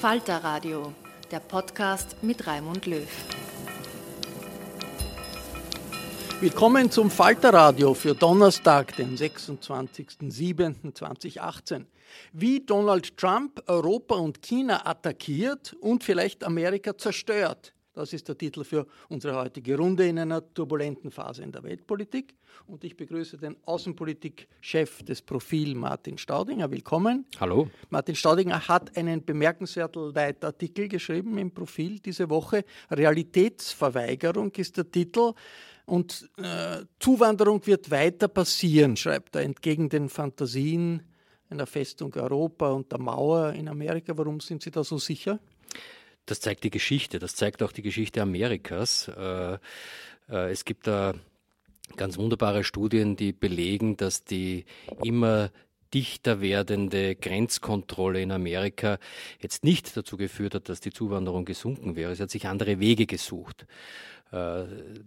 Falter Radio, der Podcast mit Raimund Löw. Willkommen zum Falterradio für Donnerstag, den 26.07.2018. Wie Donald Trump Europa und China attackiert und vielleicht Amerika zerstört. Das ist der Titel für unsere heutige Runde in einer turbulenten Phase in der Weltpolitik. Und ich begrüße den Außenpolitikchef des Profil, Martin Staudinger. Willkommen. Hallo. Martin Staudinger hat einen bemerkenswerten Leitartikel geschrieben im Profil diese Woche. Realitätsverweigerung ist der Titel. Und äh, Zuwanderung wird weiter passieren, schreibt er, entgegen den Fantasien einer Festung Europa und der Mauer in Amerika. Warum sind Sie da so sicher? Das zeigt die Geschichte, das zeigt auch die Geschichte Amerikas. Äh, äh, es gibt da ganz wunderbare Studien, die belegen, dass die immer dichter werdende Grenzkontrolle in Amerika jetzt nicht dazu geführt hat, dass die Zuwanderung gesunken wäre. Sie hat sich andere Wege gesucht. Äh,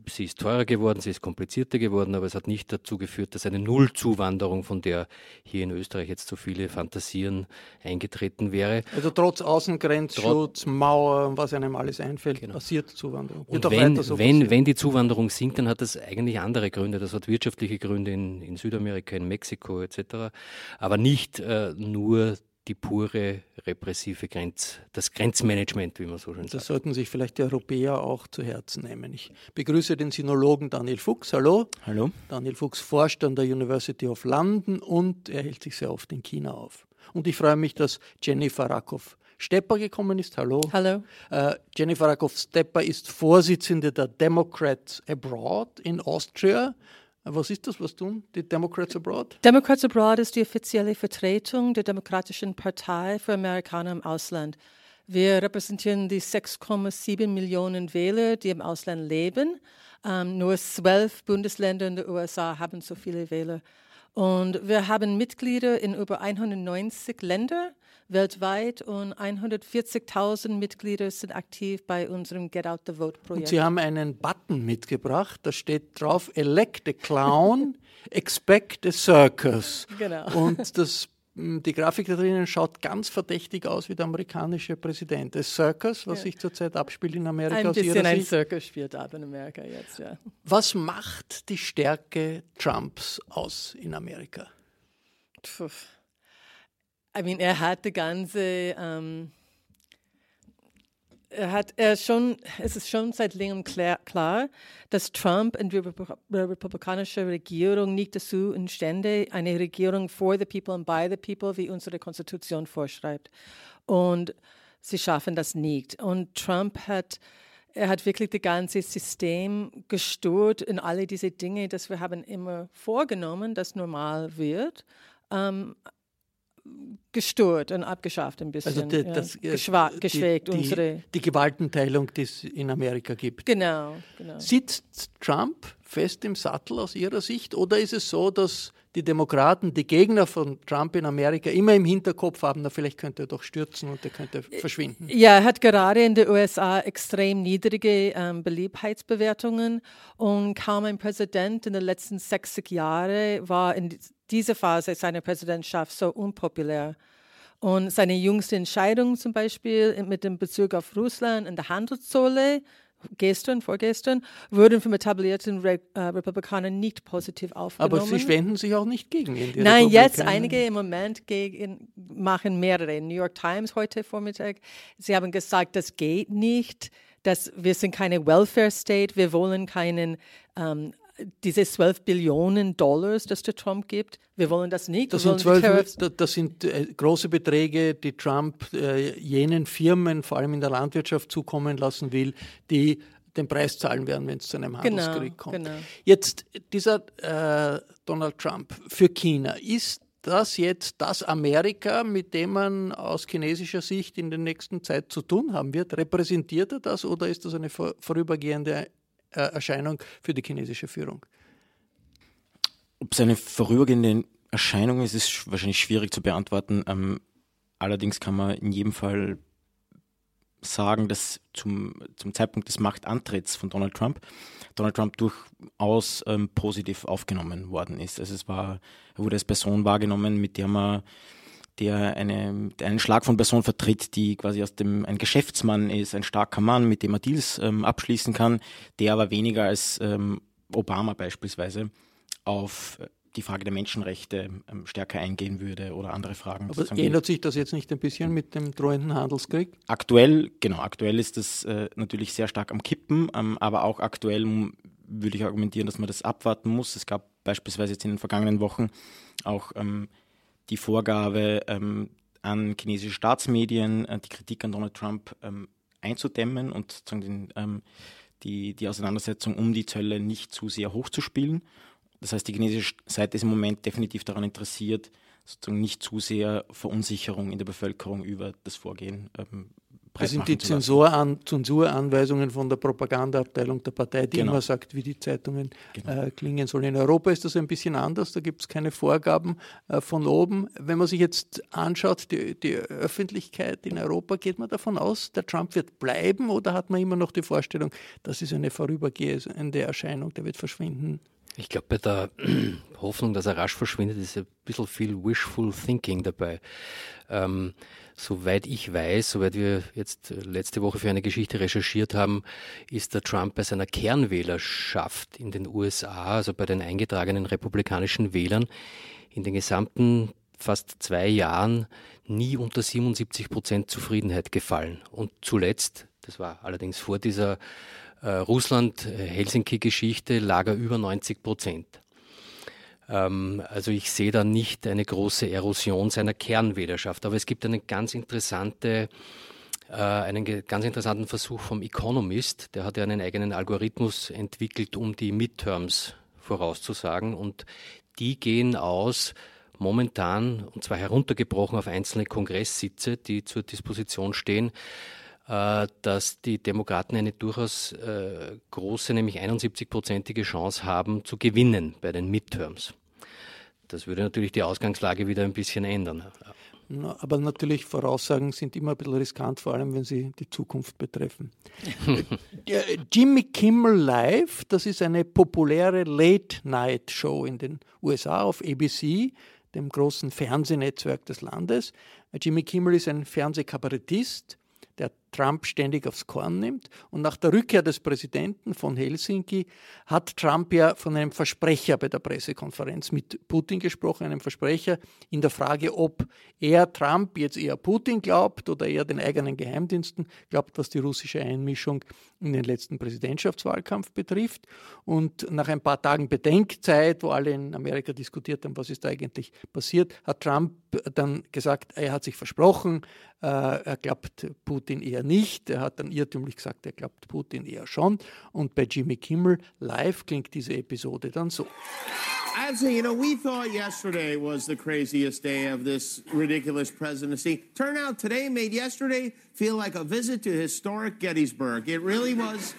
sie ist teurer geworden, sie ist komplizierter geworden, aber es hat nicht dazu geführt, dass eine Nullzuwanderung, von der hier in Österreich jetzt so viele fantasieren, eingetreten wäre. Also trotz Außengrenzschutz, Mauer, was einem alles einfällt, genau. passiert Zuwanderung. Und wenn, so wenn, wenn die Zuwanderung sinkt, dann hat das eigentlich andere Gründe. Das hat wirtschaftliche Gründe in, in Südamerika, in Mexiko etc., aber nicht äh, nur die pure repressive Grenz, das Grenzmanagement, wie man so schön sagt. Das sollten sich vielleicht die Europäer auch zu Herzen nehmen. Ich begrüße den Sinologen Daniel Fuchs. Hallo. Hallo. Daniel Fuchs forscht an der University of London und er hält sich sehr oft in China auf. Und ich freue mich, dass Jennifer Rakow Stepper gekommen ist. Hallo. Hallo. Uh, Jennifer Rakow Stepper ist Vorsitzende der Democrats Abroad in Austria. Was ist das, was tun die Democrats Abroad? Democrats Abroad ist die offizielle Vertretung der Demokratischen Partei für Amerikaner im Ausland. Wir repräsentieren die 6,7 Millionen Wähler, die im Ausland leben. Ähm, nur zwölf Bundesländer in den USA haben so viele Wähler. Und wir haben Mitglieder in über 190 Ländern weltweit und 140.000 Mitglieder sind aktiv bei unserem Get Out the Vote Projekt. Und Sie haben einen Button mitgebracht, da steht drauf Elect a Clown, Expect a Circus. Genau. Und das die Grafik da drinnen schaut ganz verdächtig aus wie der amerikanische Präsident. Das Circus, was ja. sich zurzeit abspielt in Amerika. Ein bisschen ein Circus spielt ab in Amerika jetzt, ja. Was macht die Stärke Trumps aus in Amerika? Puh. I mean, er hat die ganze, ähm, er hat er schon, es ist schon seit längerem klar, klar, dass Trump und die republikanische Regierung nicht dazu imstande, eine Regierung for the people and by the people, wie unsere Konstitution vorschreibt. Und sie schaffen das nicht. Und Trump hat er hat wirklich das ganze System gestört in alle diese Dinge, dass wir haben immer vorgenommen, dass normal wird. Ähm, gestört und abgeschafft ein bisschen. Also die, das, ja, geschwa geschwägt die, die, unsere. Die Gewaltenteilung, die es in Amerika gibt. Genau, genau. Sitzt Trump fest im Sattel aus Ihrer Sicht oder ist es so, dass die Demokraten, die Gegner von Trump in Amerika immer im Hinterkopf haben, na vielleicht könnte er doch stürzen und er könnte verschwinden? Ja, er hat gerade in den USA extrem niedrige ähm, Beliebtheitsbewertungen und kaum ein Präsident in den letzten 60 Jahren war in dieser Phase seiner Präsidentschaft so unpopulär. Und seine jüngste Entscheidung zum Beispiel mit dem Bezug auf Russland und der Handelszölle gestern, vorgestern, wurden vom etablierten Re äh, Republikanern nicht positiv aufgenommen. Aber sie wenden sich auch nicht gegen ihn. Nein, jetzt einige im Moment gegen, machen mehrere. New York Times heute Vormittag, sie haben gesagt, das geht nicht, dass wir sind keine Welfare State, wir wollen keinen ähm, diese 12 Billionen Dollars, das der Trump gibt, wir wollen das nicht. Das sind, 12, das sind äh, große Beträge, die Trump äh, jenen Firmen, vor allem in der Landwirtschaft, zukommen lassen will, die den Preis zahlen werden, wenn es zu einem genau, Handelskrieg kommt. Genau. Jetzt dieser äh, Donald Trump für China, ist das jetzt das Amerika, mit dem man aus chinesischer Sicht in der nächsten Zeit zu tun haben wird? Repräsentiert er das oder ist das eine vorübergehende Erscheinung für die chinesische Führung? Ob es eine vorübergehende Erscheinung ist, ist wahrscheinlich schwierig zu beantworten. Ähm, allerdings kann man in jedem Fall sagen, dass zum, zum Zeitpunkt des Machtantritts von Donald Trump Donald Trump durchaus ähm, positiv aufgenommen worden ist. Also es war, er wurde als Person wahrgenommen, mit der man der eine, einen Schlag von Person vertritt, die quasi aus dem ein Geschäftsmann ist, ein starker Mann, mit dem er Deals ähm, abschließen kann, der aber weniger als ähm, Obama beispielsweise auf die Frage der Menschenrechte ähm, stärker eingehen würde oder andere Fragen. Aber ändert sich das jetzt nicht ein bisschen mit dem drohenden Handelskrieg? Aktuell, genau, aktuell ist das äh, natürlich sehr stark am Kippen, ähm, aber auch aktuell würde ich argumentieren, dass man das abwarten muss. Es gab beispielsweise jetzt in den vergangenen Wochen auch ähm, die Vorgabe ähm, an chinesische Staatsmedien, äh, die Kritik an Donald Trump ähm, einzudämmen und sozusagen den, ähm, die, die Auseinandersetzung um die Zölle nicht zu sehr hochzuspielen. Das heißt, die chinesische Seite ist im Moment definitiv daran interessiert, sozusagen nicht zu sehr Verunsicherung in der Bevölkerung über das Vorgehen ähm, das sind die Zensuran Zensuranweisungen von der Propagandaabteilung der Partei, die genau. immer sagt, wie die Zeitungen genau. äh, klingen sollen. In Europa ist das ein bisschen anders, da gibt es keine Vorgaben äh, von oben. Wenn man sich jetzt anschaut, die, die, Öffentlichkeit in Europa, geht man davon aus, der Trump wird bleiben oder hat man immer noch die Vorstellung, das ist eine vorübergehende Erscheinung, der wird verschwinden? Ich glaube, bei der Hoffnung, dass er rasch verschwindet, ist ein bisschen viel Wishful Thinking dabei. Ähm, Soweit ich weiß, soweit wir jetzt letzte Woche für eine Geschichte recherchiert haben, ist der Trump bei seiner Kernwählerschaft in den USA, also bei den eingetragenen republikanischen Wählern, in den gesamten fast zwei Jahren nie unter 77 Prozent Zufriedenheit gefallen. Und zuletzt, das war allerdings vor dieser äh, Russland-Helsinki-Geschichte, lag er über 90 Prozent. Ähm, also ich sehe da nicht eine große Erosion seiner Kernwählerschaft. Aber es gibt eine ganz interessante äh, einen ganz interessanten Versuch vom Economist. Der hat ja einen eigenen Algorithmus entwickelt, um die Midterms vorauszusagen. Und die gehen aus momentan, und zwar heruntergebrochen auf einzelne Kongresssitze, die zur Disposition stehen, dass die Demokraten eine durchaus äh, große, nämlich 71-prozentige Chance haben zu gewinnen bei den Midterms. Das würde natürlich die Ausgangslage wieder ein bisschen ändern. Aber natürlich, Voraussagen sind immer ein bisschen riskant, vor allem wenn sie die Zukunft betreffen. Jimmy Kimmel Live, das ist eine populäre Late-Night-Show in den USA auf ABC, dem großen Fernsehnetzwerk des Landes. Jimmy Kimmel ist ein Fernsehkabarettist der Trump ständig aufs Korn nimmt. Und nach der Rückkehr des Präsidenten von Helsinki hat Trump ja von einem Versprecher bei der Pressekonferenz mit Putin gesprochen, einem Versprecher in der Frage, ob er Trump jetzt eher Putin glaubt oder eher den eigenen Geheimdiensten glaubt, was die russische Einmischung in den letzten Präsidentschaftswahlkampf betrifft. Und nach ein paar Tagen Bedenkzeit, wo alle in Amerika diskutiert haben, was ist da eigentlich passiert, hat Trump dann gesagt, er hat sich versprochen, äh, er glaubt Putin eher eher nicht. Er hat dann irrtümlich gesagt, er glaubt Putin eher schon. Und bei Jimmy Kimmel live klingt diese Episode dann so. Actually, you know, we thought yesterday was the craziest day of this ridiculous presidency. Turnout today made yesterday feel like a visit to historic Gettysburg. It really was.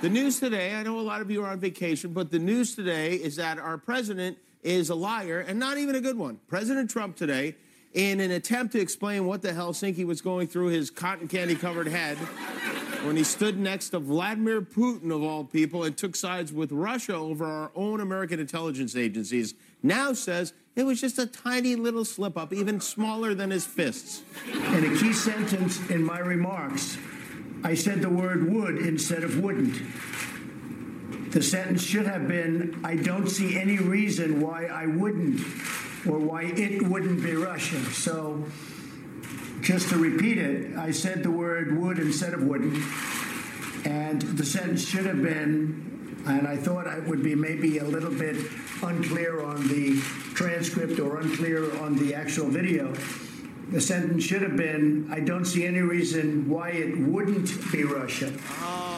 The news today, I know a lot of you are on vacation, but the news today is that our president is a liar and not even a good one. President Trump today, in an attempt to explain what the Helsinki was going through his cotton candy covered head, when he stood next to Vladimir Putin, of all people, and took sides with Russia over our own American intelligence agencies, now says it was just a tiny little slip up, even smaller than his fists. In a key sentence in my remarks, I said the word would instead of wouldn't. The sentence should have been I don't see any reason why I wouldn't or why it wouldn't be Russia. So, just to repeat it, I said the word would instead of wouldn't. And the sentence should have been, and I thought it would be maybe a little bit unclear on the transcript or unclear on the actual video. The sentence should have been I don't see any reason why it wouldn't be Russia. Oh.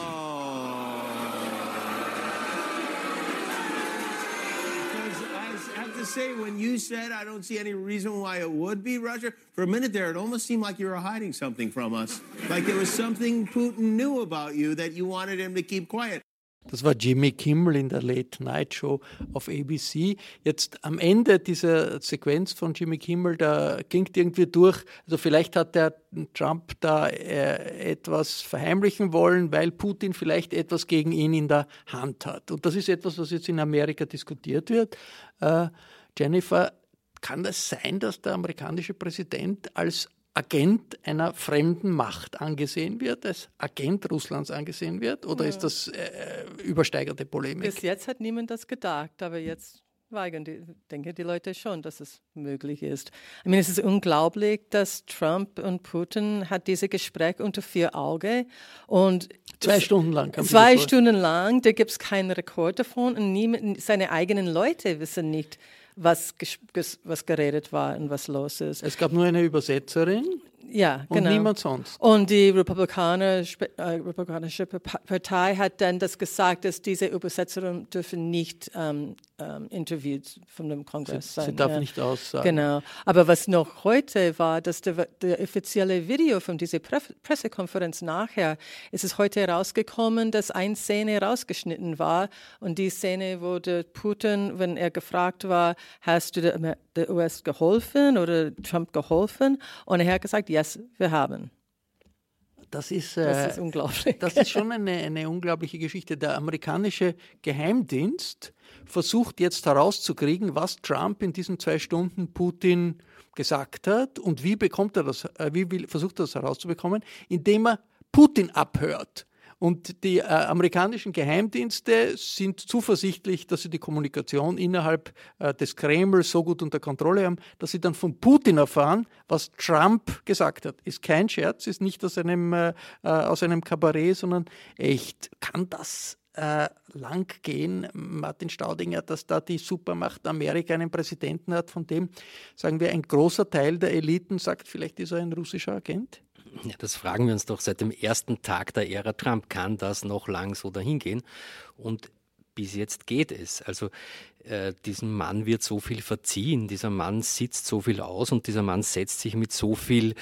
Say when you said I don't see any reason why it would be Russia, for a minute there, it almost seemed like you were hiding something from us. Like there was something Putin knew about you that you wanted him to keep quiet. Das war Jimmy Kimmel in der Late Night Show auf ABC. Jetzt am Ende dieser Sequenz von Jimmy Kimmel, da klingt irgendwie durch, also vielleicht hat der Trump da äh, etwas verheimlichen wollen, weil Putin vielleicht etwas gegen ihn in der Hand hat. Und das ist etwas, was jetzt in Amerika diskutiert wird. Äh, Jennifer, kann es sein, dass der amerikanische Präsident als Agent einer fremden Macht angesehen wird, als Agent Russlands angesehen wird? Oder ja. ist das äh, übersteigerte Polemik? Bis jetzt hat niemand das gedacht, aber jetzt weigern die, denke die Leute schon, dass es möglich ist. Ich meine, es ist unglaublich, dass Trump und Putin hat diese Gespräche unter vier Augen und zwei Stunden lang. Zwei Stunden lang, da gibt es keinen Rekord davon und niemand, seine eigenen Leute wissen nicht, was, was geredet war und was los ist. Es gab nur eine Übersetzerin. Ja, und genau. niemand sonst. Und die Republikaner, äh, Republikanische Partei hat dann das gesagt, dass diese Übersetzerin dürfen nicht ähm, ähm, interviewt von dem Kongress sie, sein. Sie darf ja. nicht aussagen. Genau. Aber was noch heute war, dass der, der offizielle Video von dieser Pre Pressekonferenz nachher, ist es heute herausgekommen, dass eine Szene rausgeschnitten war. Und die Szene wurde Putin, wenn er gefragt war, hast du der, der US geholfen oder Trump geholfen? Und er hat gesagt, yes, wir haben. Das ist, äh, das ist unglaublich. Das ist schon eine, eine unglaubliche Geschichte. Der amerikanische Geheimdienst versucht jetzt herauszukriegen, was Trump in diesen zwei Stunden Putin gesagt hat und wie bekommt er das, äh, wie will, versucht er das herauszubekommen, indem er Putin abhört. Und die äh, amerikanischen Geheimdienste sind zuversichtlich, dass sie die Kommunikation innerhalb äh, des Kreml so gut unter Kontrolle haben, dass sie dann von Putin erfahren, was Trump gesagt hat. Ist kein Scherz, ist nicht aus einem, äh, äh aus einem Kabarett, sondern echt. Kann das äh, lang gehen, Martin Staudinger, dass da die Supermacht Amerika einen Präsidenten hat, von dem, sagen wir, ein großer Teil der Eliten sagt, vielleicht ist er ein russischer Agent? Ja, das fragen wir uns doch seit dem ersten Tag der Ära Trump. Kann das noch lang so dahingehen? Und bis jetzt geht es. Also äh, diesem Mann wird so viel verziehen, dieser Mann sitzt so viel aus und dieser Mann setzt sich mit so viel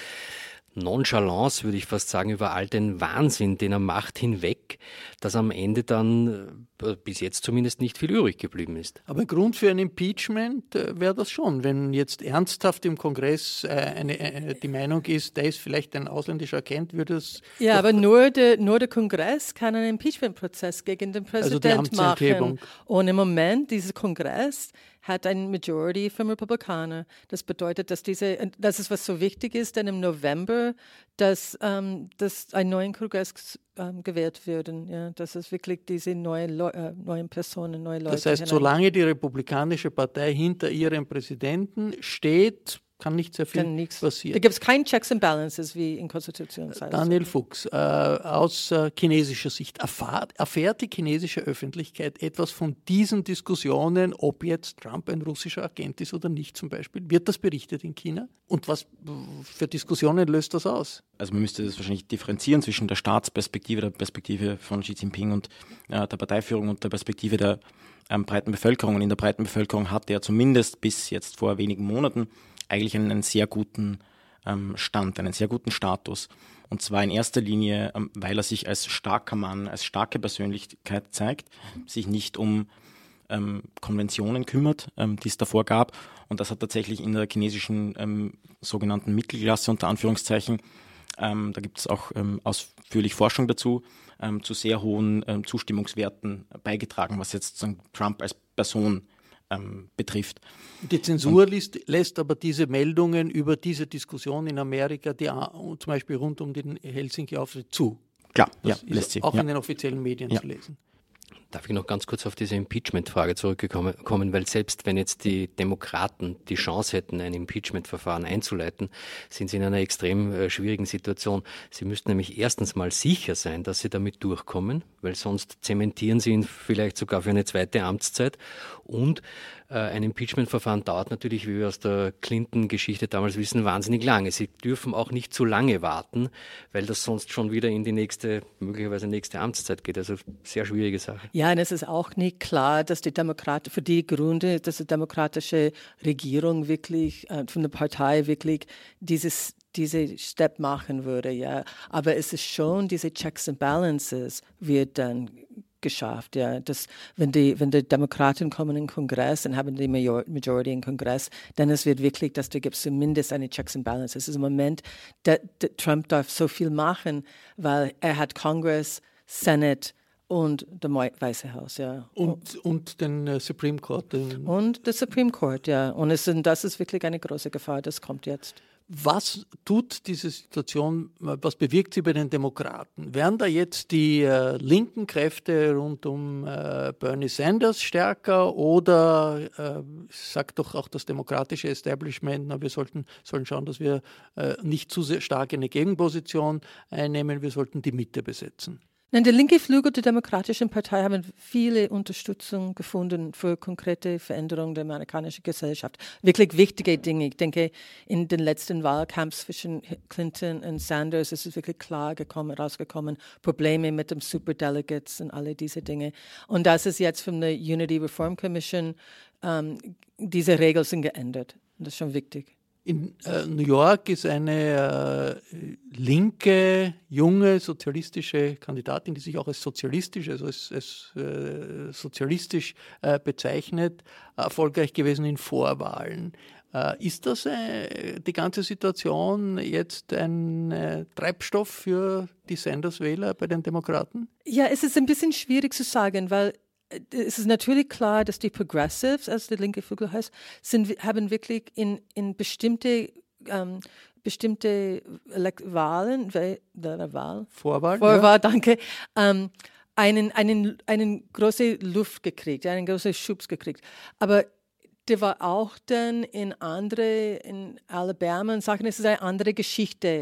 Nonchalance, würde ich fast sagen, über all den Wahnsinn, den er macht, hinweg, dass am Ende dann äh, bis jetzt zumindest nicht viel übrig geblieben ist. Aber Grund für ein Impeachment äh, wäre das schon, wenn jetzt ernsthaft im Kongress äh, eine, eine, die Meinung ist, der ist vielleicht ein ausländischer Agent, würde es. Ja, aber nur der, nur der Kongress kann einen Impeachment-Prozess gegen den Präsident also machen. Und im Moment, dieser Kongress hat eine Majority von Republikanern. Das bedeutet, dass diese, das ist was so wichtig ist, denn im November, dass, ähm, dass ein neuer Kongress ähm, gewählt wird. Ja, dass es wirklich diese neue Leu äh, neuen Personen, neue Leute. Das heißt, hinein. solange die Republikanische Partei hinter ihrem Präsidenten steht, kann nicht sehr viel passieren. Da gibt es keine Checks and Balances wie in Konstitution. Daniel Fuchs, äh, aus äh, chinesischer Sicht, erfahrt, erfährt die chinesische Öffentlichkeit etwas von diesen Diskussionen, ob jetzt Trump ein russischer Agent ist oder nicht zum Beispiel? Wird das berichtet in China? Und was für Diskussionen löst das aus? Also man müsste das wahrscheinlich differenzieren zwischen der Staatsperspektive, der Perspektive von Xi Jinping und äh, der Parteiführung und der Perspektive der ähm, breiten Bevölkerung. Und in der breiten Bevölkerung hatte er zumindest bis jetzt vor wenigen Monaten eigentlich einen, sehr guten ähm, Stand, einen sehr guten Status. Und zwar in erster Linie, ähm, weil er sich als starker Mann, als starke Persönlichkeit zeigt, sich nicht um ähm, Konventionen kümmert, ähm, die es davor gab. Und das hat tatsächlich in der chinesischen ähm, sogenannten Mittelklasse unter Anführungszeichen, ähm, da gibt es auch ausführlich Forschung dazu, zu sehr hohen Zustimmungswerten beigetragen, was jetzt Trump als Person betrifft. Die Zensur lässt, lässt, aber diese Meldungen über diese Diskussion in Amerika, die, zum Beispiel rund um den Helsinki-Auftritt, zu. Klar, das ja, lässt sie. Auch ja. in den offiziellen Medien ja. zu lesen. Darf ich noch ganz kurz auf diese Impeachment-Frage zurückkommen, weil selbst wenn jetzt die Demokraten die Chance hätten, ein Impeachment-Verfahren einzuleiten, sind sie in einer extrem äh, schwierigen Situation. Sie müssten nämlich erstens mal sicher sein, dass sie damit durchkommen, weil sonst zementieren sie ihn vielleicht sogar für eine zweite Amtszeit und ein Impeachment-Verfahren dauert natürlich, wie wir aus der Clinton-Geschichte damals wissen, wahnsinnig lange. Sie dürfen auch nicht zu lange warten, weil das sonst schon wieder in die nächste, möglicherweise nächste Amtszeit geht. Also sehr schwierige Sache. Ja, und es ist auch nicht klar, dass die Demokraten, für die Gründe, dass die demokratische Regierung wirklich, äh, von der Partei wirklich dieses diese Step machen würde, ja. Aber es ist schon diese Checks and Balances wird dann geschafft. Ja. Das, wenn, die, wenn die Demokraten kommen in den Kongress und haben die Major Majority im Kongress, dann es wird wirklich, dass da gibt zumindest eine Checks and Balances. Es ist im Moment, der, der Trump darf so viel machen, weil er hat Kongress, Senate und das Weiße Haus, ja. Und, und den uh, Supreme Court. Den und das Supreme Court, ja. Und es, das ist wirklich eine große Gefahr, das kommt jetzt. Was tut diese Situation, was bewirkt sie bei den Demokraten? Werden da jetzt die äh, linken Kräfte rund um äh, Bernie Sanders stärker oder äh, sagt doch auch das demokratische Establishment, na, wir sollten, sollen schauen, dass wir äh, nicht zu sehr stark eine Gegenposition einnehmen, wir sollten die Mitte besetzen? Nein, der linke Flügel der Demokratischen Partei haben viele Unterstützung gefunden für konkrete Veränderungen der amerikanischen Gesellschaft. Wirklich wichtige Dinge. Ich denke, in den letzten Wahlkampf zwischen Clinton und Sanders ist es wirklich klar gekommen, rausgekommen, Probleme mit dem Superdelegates und alle diese Dinge. Und das ist jetzt von der Unity Reform Commission, ähm, diese Regeln sind geändert. Und das ist schon wichtig. In äh, New York ist eine äh, linke, junge, sozialistische Kandidatin, die sich auch als sozialistisch, also als, als äh, sozialistisch äh, bezeichnet, erfolgreich gewesen in Vorwahlen. Äh, ist das äh, die ganze Situation jetzt ein Treibstoff für die Sanders-Wähler bei den Demokraten? Ja, es ist ein bisschen schwierig zu sagen, weil es ist natürlich klar, dass die Progressives, als der linke Flügel heißt, sind, haben wirklich in, in bestimmte, ähm, bestimmte Wahlen, Wahl, Vorwahl, Vorwahl ja. danke, ähm, einen, einen, einen große Luft gekriegt, einen großen Schubs gekriegt. Aber der war auch dann in andere, in Alabama und sagen, es ist eine andere Geschichte.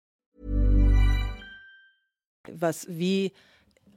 Was wie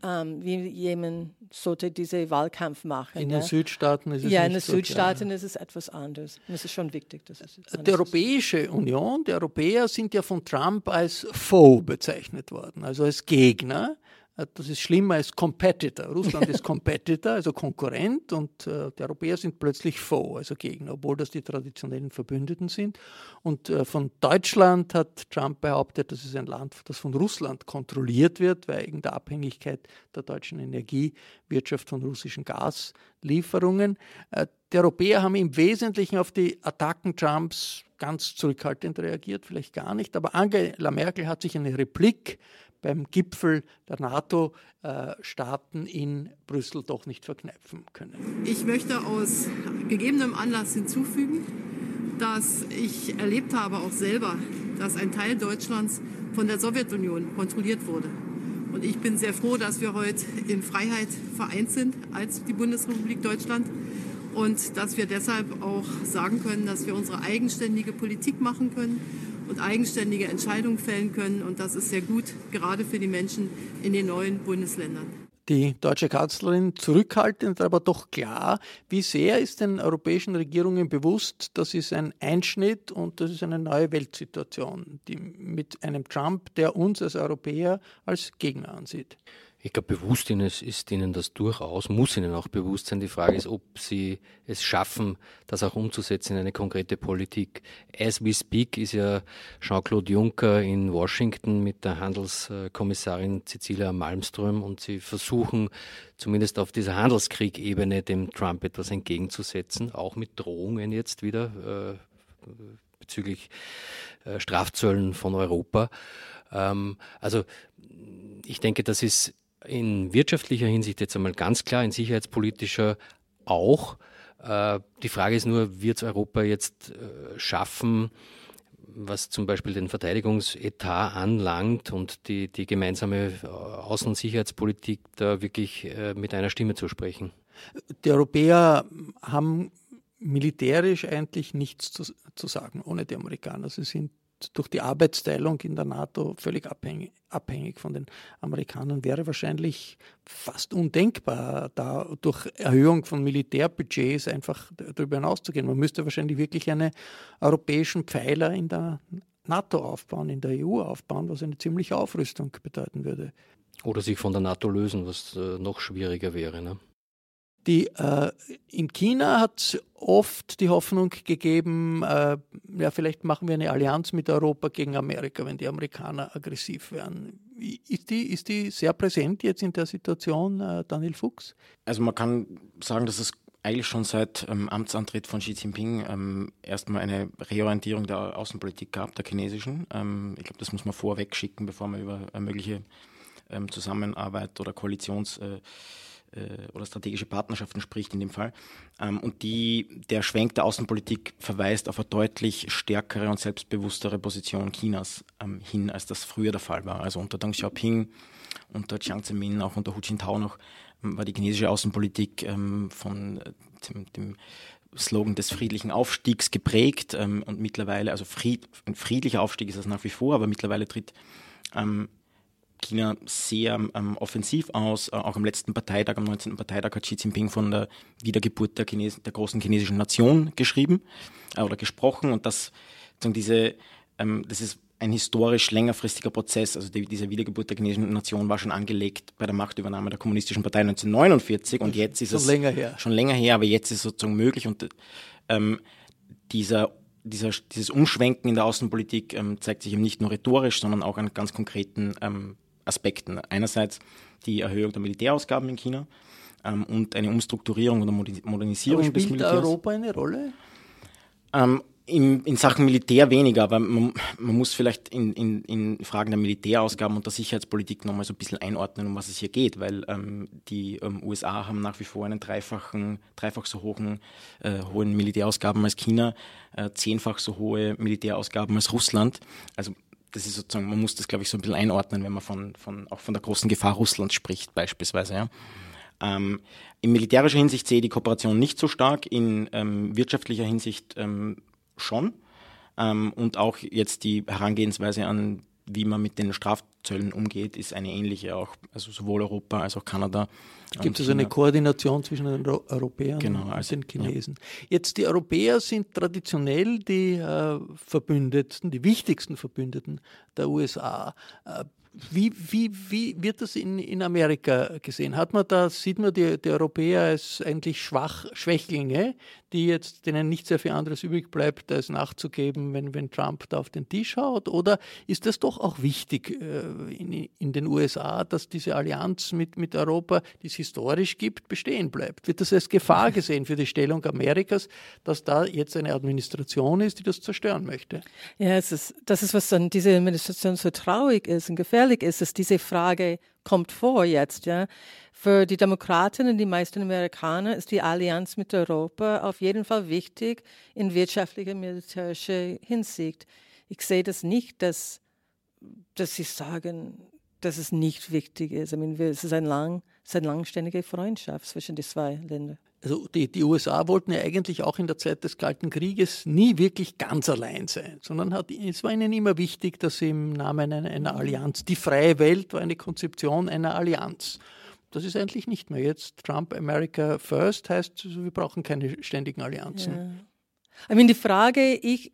ähm, wie jemand sollte diesen Wahlkampf machen. In ja. den Südstaaten ist es Ja, in den Südstaaten so, ist es etwas anders. Das ist schon wichtig. Dass es die Europäische Union, die Europäer sind ja von Trump als Foe bezeichnet worden, also als Gegner. Äh, das ist schlimmer als Competitor. Russland ist Competitor, also Konkurrent, und äh, die Europäer sind plötzlich Foe, also Gegner, obwohl das die traditionellen Verbündeten sind. Und äh, von Deutschland hat Trump behauptet, das ist ein Land, das von Russland kontrolliert wird, wegen der Abhängigkeit der deutschen Energiewirtschaft von russischen Gaslieferungen. Äh, die Europäer haben im Wesentlichen auf die Attacken Trumps ganz zurückhaltend reagiert, vielleicht gar nicht, aber Angela Merkel hat sich eine Replik beim Gipfel der NATO-Staaten in Brüssel doch nicht verkneifen können. Ich möchte aus gegebenem Anlass hinzufügen, dass ich erlebt habe, auch selber, dass ein Teil Deutschlands von der Sowjetunion kontrolliert wurde. Und ich bin sehr froh, dass wir heute in Freiheit vereint sind als die Bundesrepublik Deutschland und dass wir deshalb auch sagen können, dass wir unsere eigenständige Politik machen können und eigenständige Entscheidungen fällen können. Und das ist sehr gut, gerade für die Menschen in den neuen Bundesländern. Die deutsche Kanzlerin zurückhaltend, aber doch klar. Wie sehr ist den europäischen Regierungen bewusst, das ist ein Einschnitt und das ist eine neue Weltsituation, die mit einem Trump, der uns als Europäer als Gegner ansieht? Ich glaube, bewusst ist ihnen das durchaus, muss ihnen auch bewusst sein. Die Frage ist, ob sie es schaffen, das auch umzusetzen in eine konkrete Politik. As we speak ist ja Jean-Claude Juncker in Washington mit der Handelskommissarin Cecilia Malmström und sie versuchen zumindest auf dieser Handelskrieg-Ebene dem Trump etwas entgegenzusetzen, auch mit Drohungen jetzt wieder äh, bezüglich äh, Strafzöllen von Europa. Ähm, also ich denke, das ist in wirtschaftlicher Hinsicht jetzt einmal ganz klar, in sicherheitspolitischer auch. Äh, die Frage ist nur, wird es Europa jetzt äh, schaffen, was zum Beispiel den Verteidigungsetat anlangt und die, die gemeinsame äh, Außen- und Sicherheitspolitik da wirklich mit einer Stimme zu sprechen? Die Europäer haben militärisch eigentlich nichts zu, zu sagen ohne die Amerikaner. Sie sind durch die Arbeitsteilung in der NATO völlig abhängig, abhängig von den Amerikanern wäre wahrscheinlich fast undenkbar, da durch Erhöhung von Militärbudgets einfach darüber hinauszugehen. Man müsste wahrscheinlich wirklich einen europäischen Pfeiler in der NATO aufbauen, in der EU aufbauen, was eine ziemliche Aufrüstung bedeuten würde. Oder sich von der NATO lösen, was äh, noch schwieriger wäre. Ne? Die, äh, in China hat es oft die Hoffnung gegeben, äh, ja, vielleicht machen wir eine Allianz mit Europa gegen Amerika, wenn die Amerikaner aggressiv werden. Ist die, ist die sehr präsent jetzt in der Situation, äh, Daniel Fuchs? Also man kann sagen, dass es eigentlich schon seit ähm, Amtsantritt von Xi Jinping ähm, erstmal eine Reorientierung der Außenpolitik gab, der chinesischen. Ähm, ich glaube, das muss man vorweg schicken, bevor man über eine mögliche ähm, Zusammenarbeit oder Koalitions äh, äh, oder strategische Partnerschaften spricht in dem Fall. Ähm, und die, der Schwenk der Außenpolitik verweist auf eine deutlich stärkere und selbstbewusstere Position Chinas ähm, hin, als das früher der Fall war. Also unter Deng Xiaoping, unter Jiang Zemin, auch unter Hu Jintao noch, ähm, war die chinesische Außenpolitik von äh, dem, dem Slogan des friedlichen Aufstiegs geprägt und mittlerweile, also fried, ein friedlicher Aufstieg ist das nach wie vor, aber mittlerweile tritt ähm, China sehr ähm, offensiv aus. Äh, auch am letzten Parteitag, am 19. Parteitag, hat Xi Jinping von der Wiedergeburt der, Chines der großen chinesischen Nation geschrieben äh, oder gesprochen. Und das, diese, ähm, das ist ein historisch längerfristiger Prozess. Also die, diese Wiedergeburt der chinesischen Nation war schon angelegt bei der Machtübernahme der Kommunistischen Partei 1949 und jetzt ist schon es länger her. schon länger her, aber jetzt ist es sozusagen möglich und ähm, dieser dieser, dieses Umschwenken in der Außenpolitik ähm, zeigt sich eben nicht nur rhetorisch, sondern auch an ganz konkreten ähm, Aspekten. Einerseits die Erhöhung der Militärausgaben in China ähm, und eine Umstrukturierung oder Modernisierung Aber des Militärs. Spielt Europa eine Rolle? Ähm, in, in, Sachen Militär weniger, aber man, man muss vielleicht in, in, in, Fragen der Militärausgaben und der Sicherheitspolitik nochmal so ein bisschen einordnen, um was es hier geht, weil ähm, die ähm, USA haben nach wie vor einen dreifachen, dreifach so hohen, äh, hohen Militärausgaben als China, äh, zehnfach so hohe Militärausgaben als Russland. Also das ist sozusagen, man muss das, glaube ich, so ein bisschen einordnen, wenn man von, von, auch von der großen Gefahr Russlands spricht, beispielsweise. Ja. Ähm, in militärischer Hinsicht sehe ich die Kooperation nicht so stark, in ähm, wirtschaftlicher Hinsicht ähm, schon. Ähm, und auch jetzt die Herangehensweise an, wie man mit den Straf Zöllen umgeht, ist eine ähnliche auch, also sowohl Europa als auch Kanada. Gibt es also eine Koordination zwischen den Europäern genau, und also, den Chinesen? Ja. Jetzt die Europäer sind traditionell die äh, Verbündeten, die wichtigsten Verbündeten der USA. Äh, wie, wie, wie wird das in, in Amerika gesehen? Hat man da, sieht man die, die Europäer als eigentlich Schwach, Schwächlinge, die jetzt, denen nicht sehr viel anderes übrig bleibt, als nachzugeben, wenn, wenn Trump da auf den Tisch haut? Oder ist das doch auch wichtig äh, in, in den USA, dass diese Allianz mit, mit Europa, die es historisch gibt, bestehen bleibt? Wird das als Gefahr gesehen für die Stellung Amerikas, dass da jetzt eine Administration ist, die das zerstören möchte? Ja, es ist, das ist, was dann diese Administration so traurig ist und gefährlich ist, dass diese Frage kommt vor jetzt, ja. Für die Demokraten und die meisten Amerikaner ist die Allianz mit Europa auf jeden Fall wichtig in wirtschaftlicher, militärischer Hinsicht. Ich sehe das nicht, dass, dass sie sagen, dass es nicht wichtig ist. I mean, es ist, ein lang, es ist eine langständige Freundschaft zwischen den zwei Ländern. Also die, die, USA wollten ja eigentlich auch in der Zeit des Kalten Krieges nie wirklich ganz allein sein, sondern hat, es war ihnen immer wichtig, dass sie im Namen einer, einer Allianz, die freie Welt war eine Konzeption einer Allianz. Das ist eigentlich nicht mehr. Jetzt Trump America First heißt, wir brauchen keine ständigen Allianzen. Ja. Ich meine, die Frage, ich,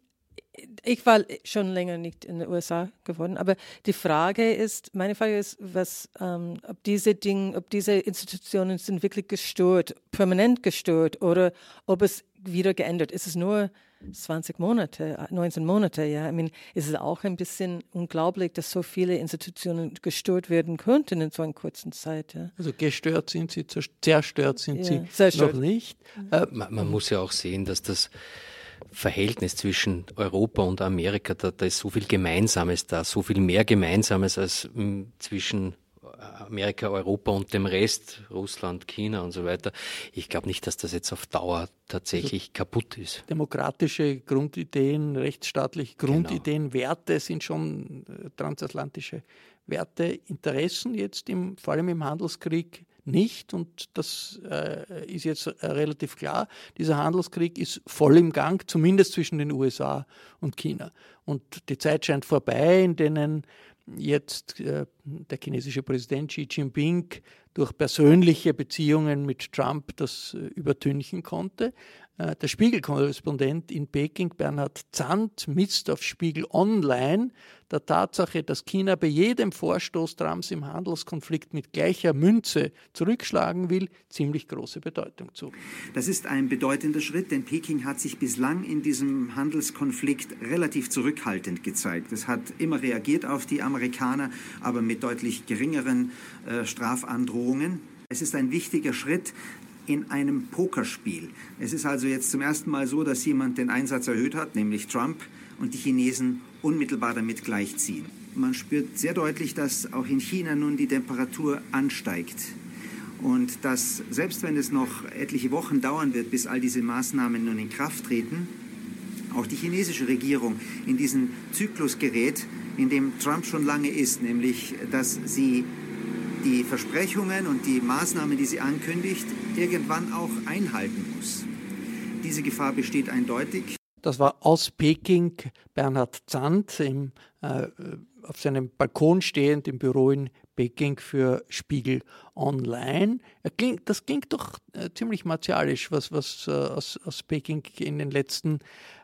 ich war schon länger nicht in den USA geworden, aber die Frage ist, meine Frage ist, was, ähm, ob diese Dinge, ob diese Institutionen sind wirklich gestört, permanent gestört oder ob es wieder geändert. Ist es nur 20 Monate, 19 Monate, ja. I mean, ist es auch ein bisschen unglaublich, dass so viele Institutionen gestört werden könnten in so einer kurzen Zeit. Ja. Also gestört sind sie, zerstört sind ja, sie zerstört. noch nicht. Äh, man, man muss ja auch sehen, dass das Verhältnis zwischen Europa und Amerika, da, da ist so viel Gemeinsames da, so viel mehr Gemeinsames als hm, zwischen Amerika, Europa und dem Rest, Russland, China und so weiter. Ich glaube nicht, dass das jetzt auf Dauer tatsächlich also kaputt ist. Demokratische Grundideen, rechtsstaatliche genau. Grundideen, genau. Werte sind schon äh, transatlantische Werte, Interessen jetzt im, vor allem im Handelskrieg nicht und das äh, ist jetzt äh, relativ klar. Dieser Handelskrieg ist voll im Gang, zumindest zwischen den USA und China. Und die Zeit scheint vorbei, in denen jetzt äh, der chinesische Präsident Xi Jinping durch persönliche Beziehungen mit Trump das äh, übertünchen konnte. Äh, der Spiegelkorrespondent in Peking, Bernhard Zandt, misst auf Spiegel Online der Tatsache, dass China bei jedem Vorstoß Trumps im Handelskonflikt mit gleicher Münze zurückschlagen will, ziemlich große Bedeutung zu. Das ist ein bedeutender Schritt, denn Peking hat sich bislang in diesem Handelskonflikt relativ zurückhaltend gezeigt. Es hat immer reagiert auf die Amerikaner, aber mit deutlich geringeren äh, Strafandrohungen. Es ist ein wichtiger Schritt, in einem Pokerspiel. Es ist also jetzt zum ersten Mal so, dass jemand den Einsatz erhöht hat, nämlich Trump, und die Chinesen unmittelbar damit gleichziehen. Man spürt sehr deutlich, dass auch in China nun die Temperatur ansteigt. Und dass selbst wenn es noch etliche Wochen dauern wird, bis all diese Maßnahmen nun in Kraft treten, auch die chinesische Regierung in diesen Zyklus gerät, in dem Trump schon lange ist, nämlich dass sie die Versprechungen und die Maßnahmen, die sie ankündigt, irgendwann auch einhalten muss. Diese Gefahr besteht eindeutig. Das war aus Peking Bernhard Zandt im, äh, auf seinem Balkon stehend im Büro in Peking für Spiegel Online. Klingt, das klingt doch äh, ziemlich martialisch, was, was äh, aus, aus Peking in den letzten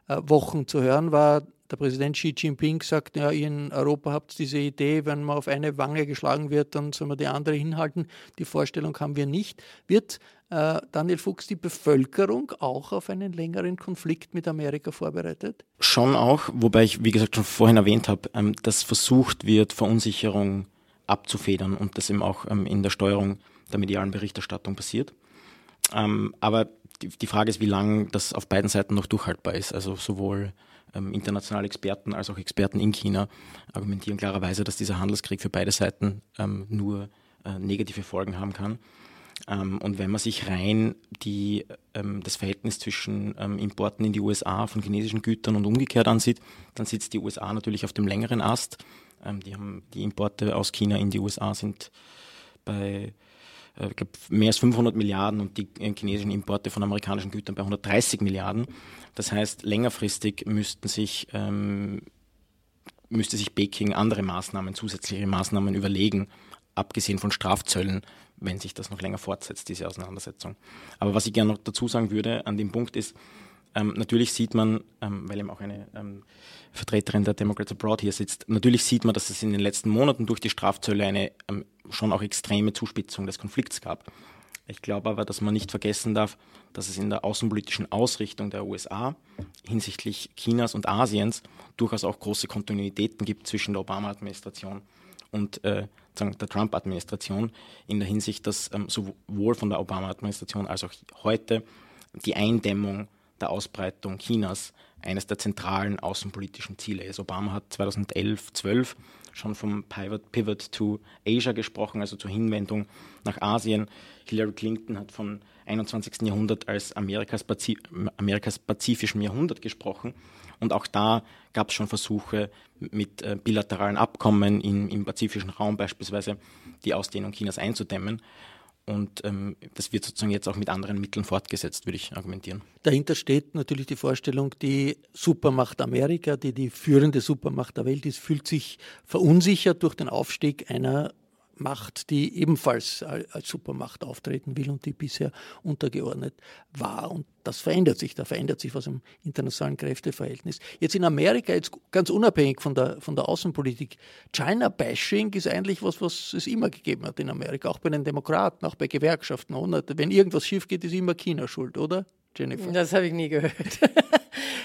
äh, Wochen zu hören war der Präsident Xi Jinping sagt, ja, ihr in Europa habt diese Idee, wenn man auf eine Wange geschlagen wird, dann soll man die andere hinhalten. Die Vorstellung haben wir nicht. Wird äh, Daniel Fuchs die Bevölkerung auch auf einen längeren Konflikt mit Amerika vorbereitet? Schon auch, wobei ich, wie gesagt, schon vorhin erwähnt habe, ähm, dass versucht wird, Verunsicherung abzufedern und das eben auch ähm, in der Steuerung der medialen Berichterstattung passiert. Ähm, aber die, die Frage ist, wie lange das auf beiden Seiten noch durchhaltbar ist. Also sowohl internationale Experten als auch Experten in China argumentieren klarerweise, dass dieser Handelskrieg für beide Seiten ähm, nur äh, negative Folgen haben kann. Ähm, und wenn man sich rein die, ähm, das Verhältnis zwischen ähm, Importen in die USA von chinesischen Gütern und umgekehrt ansieht, dann sitzt die USA natürlich auf dem längeren Ast. Ähm, die, haben, die Importe aus China in die USA sind bei äh, mehr als 500 Milliarden und die äh, chinesischen Importe von amerikanischen Gütern bei 130 Milliarden. Das heißt, längerfristig müssten sich ähm, müsste sich Peking andere Maßnahmen, zusätzliche Maßnahmen überlegen, abgesehen von Strafzöllen, wenn sich das noch länger fortsetzt, diese Auseinandersetzung. Aber was ich gerne noch dazu sagen würde an dem Punkt ist, ähm, natürlich sieht man, ähm, weil eben auch eine ähm, Vertreterin der Democrats Abroad hier sitzt, natürlich sieht man, dass es in den letzten Monaten durch die Strafzölle eine ähm, schon auch extreme Zuspitzung des Konflikts gab. Ich glaube aber, dass man nicht vergessen darf, dass es in der außenpolitischen Ausrichtung der USA hinsichtlich Chinas und Asiens durchaus auch große Kontinuitäten gibt zwischen der Obama-Administration und äh, der Trump-Administration in der Hinsicht, dass ähm, sowohl von der Obama-Administration als auch heute die Eindämmung der Ausbreitung Chinas eines der zentralen außenpolitischen Ziele ist. Obama hat 2011, 12 schon vom Pivot, Pivot to Asia gesprochen, also zur Hinwendung nach Asien. Hillary Clinton hat vom 21. Jahrhundert als Amerikas, Pazif Amerikas pazifischem Jahrhundert gesprochen. Und auch da gab es schon Versuche mit äh, bilateralen Abkommen in, im pazifischen Raum beispielsweise die Ausdehnung Chinas einzudämmen. Und ähm, das wird sozusagen jetzt auch mit anderen Mitteln fortgesetzt, würde ich argumentieren. Dahinter steht natürlich die Vorstellung, die Supermacht Amerika, die die führende Supermacht der Welt ist, fühlt sich verunsichert durch den Aufstieg einer Macht, die ebenfalls als Supermacht auftreten will und die bisher untergeordnet war. Und das verändert sich. Da verändert sich was im internationalen Kräfteverhältnis. Jetzt in Amerika, jetzt ganz unabhängig von der, von der Außenpolitik, China-Bashing ist eigentlich was, was es immer gegeben hat in Amerika, auch bei den Demokraten, auch bei Gewerkschaften. Wenn irgendwas schief geht, ist immer China schuld, oder? Jennifer? Das habe ich nie gehört.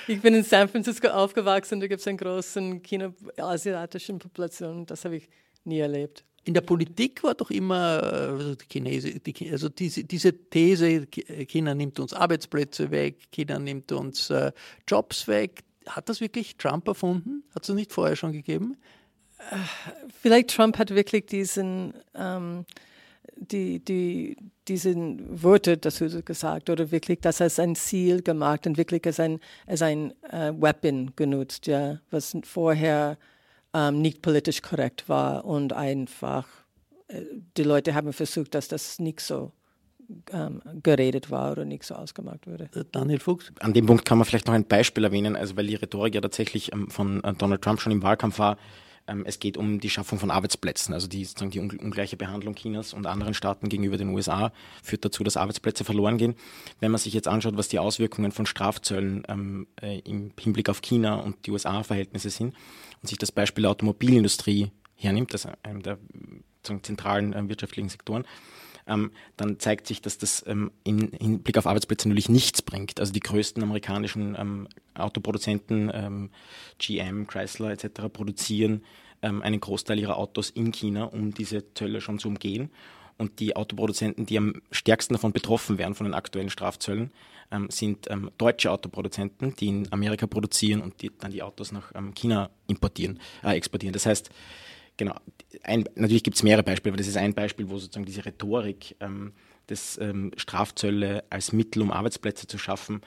ich bin in San Francisco aufgewachsen, da gibt es einen großen China-asiatischen Population. Das habe ich nie erlebt in der Politik war doch immer also die Chinese, die, also diese, diese, These, China nimmt uns Arbeitsplätze weg, China nimmt uns äh, Jobs weg. Hat das wirklich Trump erfunden? Hat es nicht vorher schon gegeben? Vielleicht Trump hat wirklich diesen, ähm, die, die, diesen Worte dazu gesagt oder wirklich das als ein Ziel gemacht und wirklich als ein, als ein äh, Weapon genutzt, ja, was vorher ähm, nicht politisch korrekt war und einfach äh, die Leute haben versucht, dass das nicht so ähm, geredet war oder nicht so ausgemacht wurde. Äh, Daniel Fuchs? An dem Punkt kann man vielleicht noch ein Beispiel erwähnen, also weil die Rhetorik ja tatsächlich ähm, von äh, Donald Trump schon im Wahlkampf war, es geht um die Schaffung von Arbeitsplätzen. Also die, sozusagen die ungleiche Behandlung Chinas und anderen Staaten gegenüber den USA führt dazu, dass Arbeitsplätze verloren gehen. Wenn man sich jetzt anschaut, was die Auswirkungen von Strafzöllen ähm, äh, im Hinblick auf China und die USA-Verhältnisse sind und sich das Beispiel der Automobilindustrie hernimmt, das einem der zentralen äh, wirtschaftlichen Sektoren, ähm, dann zeigt sich, dass das ähm, im Hinblick auf Arbeitsplätze natürlich nichts bringt. Also die größten amerikanischen ähm, Autoproduzenten, ähm, GM, Chrysler etc., produzieren ähm, einen Großteil ihrer Autos in China, um diese Zölle schon zu umgehen. Und die Autoproduzenten, die am stärksten davon betroffen wären, von den aktuellen Strafzöllen, ähm, sind ähm, deutsche Autoproduzenten, die in Amerika produzieren und die dann die Autos nach ähm, China importieren, äh, exportieren. Das heißt, genau, ein, natürlich gibt es mehrere Beispiele, aber das ist ein Beispiel, wo sozusagen diese Rhetorik ähm, des ähm, Strafzölle als Mittel, um Arbeitsplätze zu schaffen,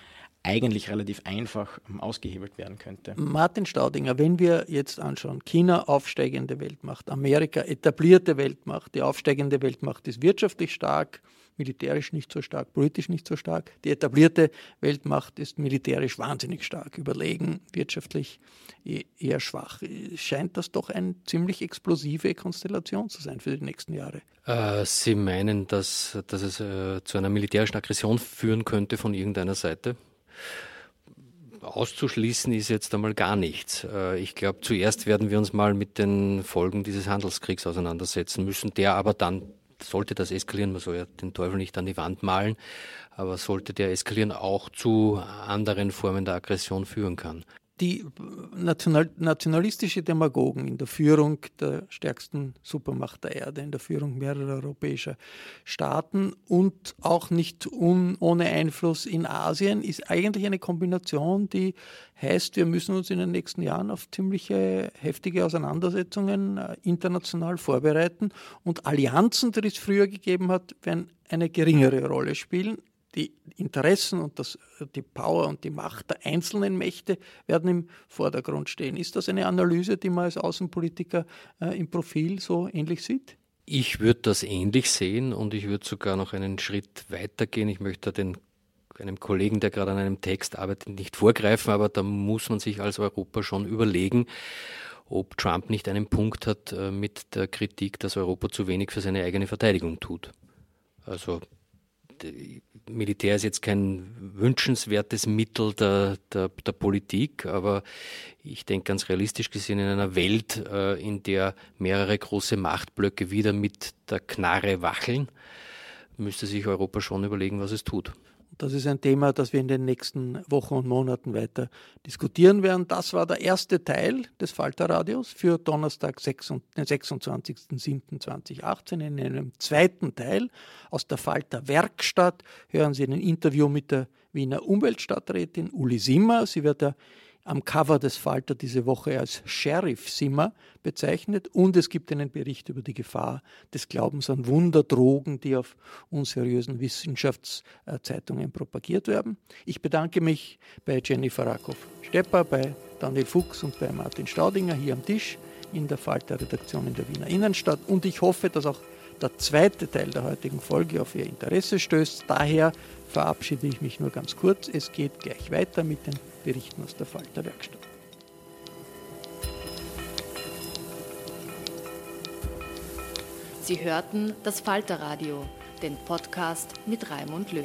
eigentlich relativ einfach ähm, ausgehebelt werden könnte. Martin Staudinger, wenn wir jetzt anschauen, China aufsteigende Weltmacht, Amerika etablierte Weltmacht, die aufsteigende Weltmacht ist wirtschaftlich stark, militärisch nicht so stark, politisch nicht so stark. Die etablierte Weltmacht ist militärisch wahnsinnig stark, überlegen, wirtschaftlich e-, eher schwach. Scheint das doch eine ziemlich explosive Konstellation zu sein für die nächsten Jahre. Äh, Sie meinen, dass, dass es äh, zu einer militärischen Aggression führen könnte von irgendeiner Seite? auszuschließen ist jetzt einmal gar nichts. Äh, ich glaube, zuerst werden wir uns mal mit den Folgen dieses Handelskriegs auseinandersetzen müssen, der aber dann sollte das eskalieren, man soll ja den Teufel nicht an die Wand malen, aber sollte der eskalieren auch zu anderen Formen der Aggression führen kann die National nationalistische Demagogen in der Führung der stärksten Supermacht der Erde, in der Führung mehrerer europäischer Staaten und auch nicht un ohne Einfluss in Asien, ist eigentlich eine Kombination, die heißt, wir müssen uns in den nächsten Jahren auf ziemliche heftige Auseinandersetzungen äh, international vorbereiten. Und Allianzen, die es früher gegeben hat, werden eine geringere Rolle spielen die Interessen und das, die Power und die Macht der einzelnen Mächte werden im Vordergrund stehen. Ist das eine Analyse, die man als Außenpolitiker äh, im Profil so ähnlich sieht? Ich würde das ähnlich sehen und ich würde sogar noch einen Schritt weiter gehen. Ich möchte den einem Kollegen, der gerade an einem Text arbeitet, nicht vorgreifen, aber da muss man sich als Europa schon überlegen, ob Trump nicht einen Punkt hat äh, mit der Kritik, dass Europa zu wenig für seine eigene Verteidigung tut. Also Militär ist jetzt kein wünschenswertes Mittel der, der, der Politik, aber ich denke ganz realistisch gesehen in einer Welt, äh, in der mehrere große Machtblöcke wieder mit der Knarre wacheln, müsste sich Europa schon überlegen, was es tut. Das ist ein Thema, das wir in den nächsten Wochen und Monaten weiter diskutieren werden. Das war der erste Teil des Falterradios für Donnerstag, den 26.07.2018. In einem zweiten Teil aus der Falter Werkstatt hören Sie ein Interview mit der Wiener Umweltstadträtin Uli Simmer. Sie wird ja am Cover des Falter diese Woche als Sheriff Simmer bezeichnet und es gibt einen Bericht über die Gefahr des Glaubens an Wunderdrogen, die auf unseriösen Wissenschaftszeitungen propagiert werden. Ich bedanke mich bei Jennifer Rakow-Stepper, bei Daniel Fuchs und bei Martin Staudinger hier am Tisch in der Falter-Redaktion in der Wiener Innenstadt und ich hoffe, dass auch der zweite Teil der heutigen Folge auf Ihr Interesse stößt. Daher verabschiede ich mich nur ganz kurz. Es geht gleich weiter mit den Berichten aus der Falter Werkstatt. Sie hörten das Falterradio, den Podcast mit Raimund Löw.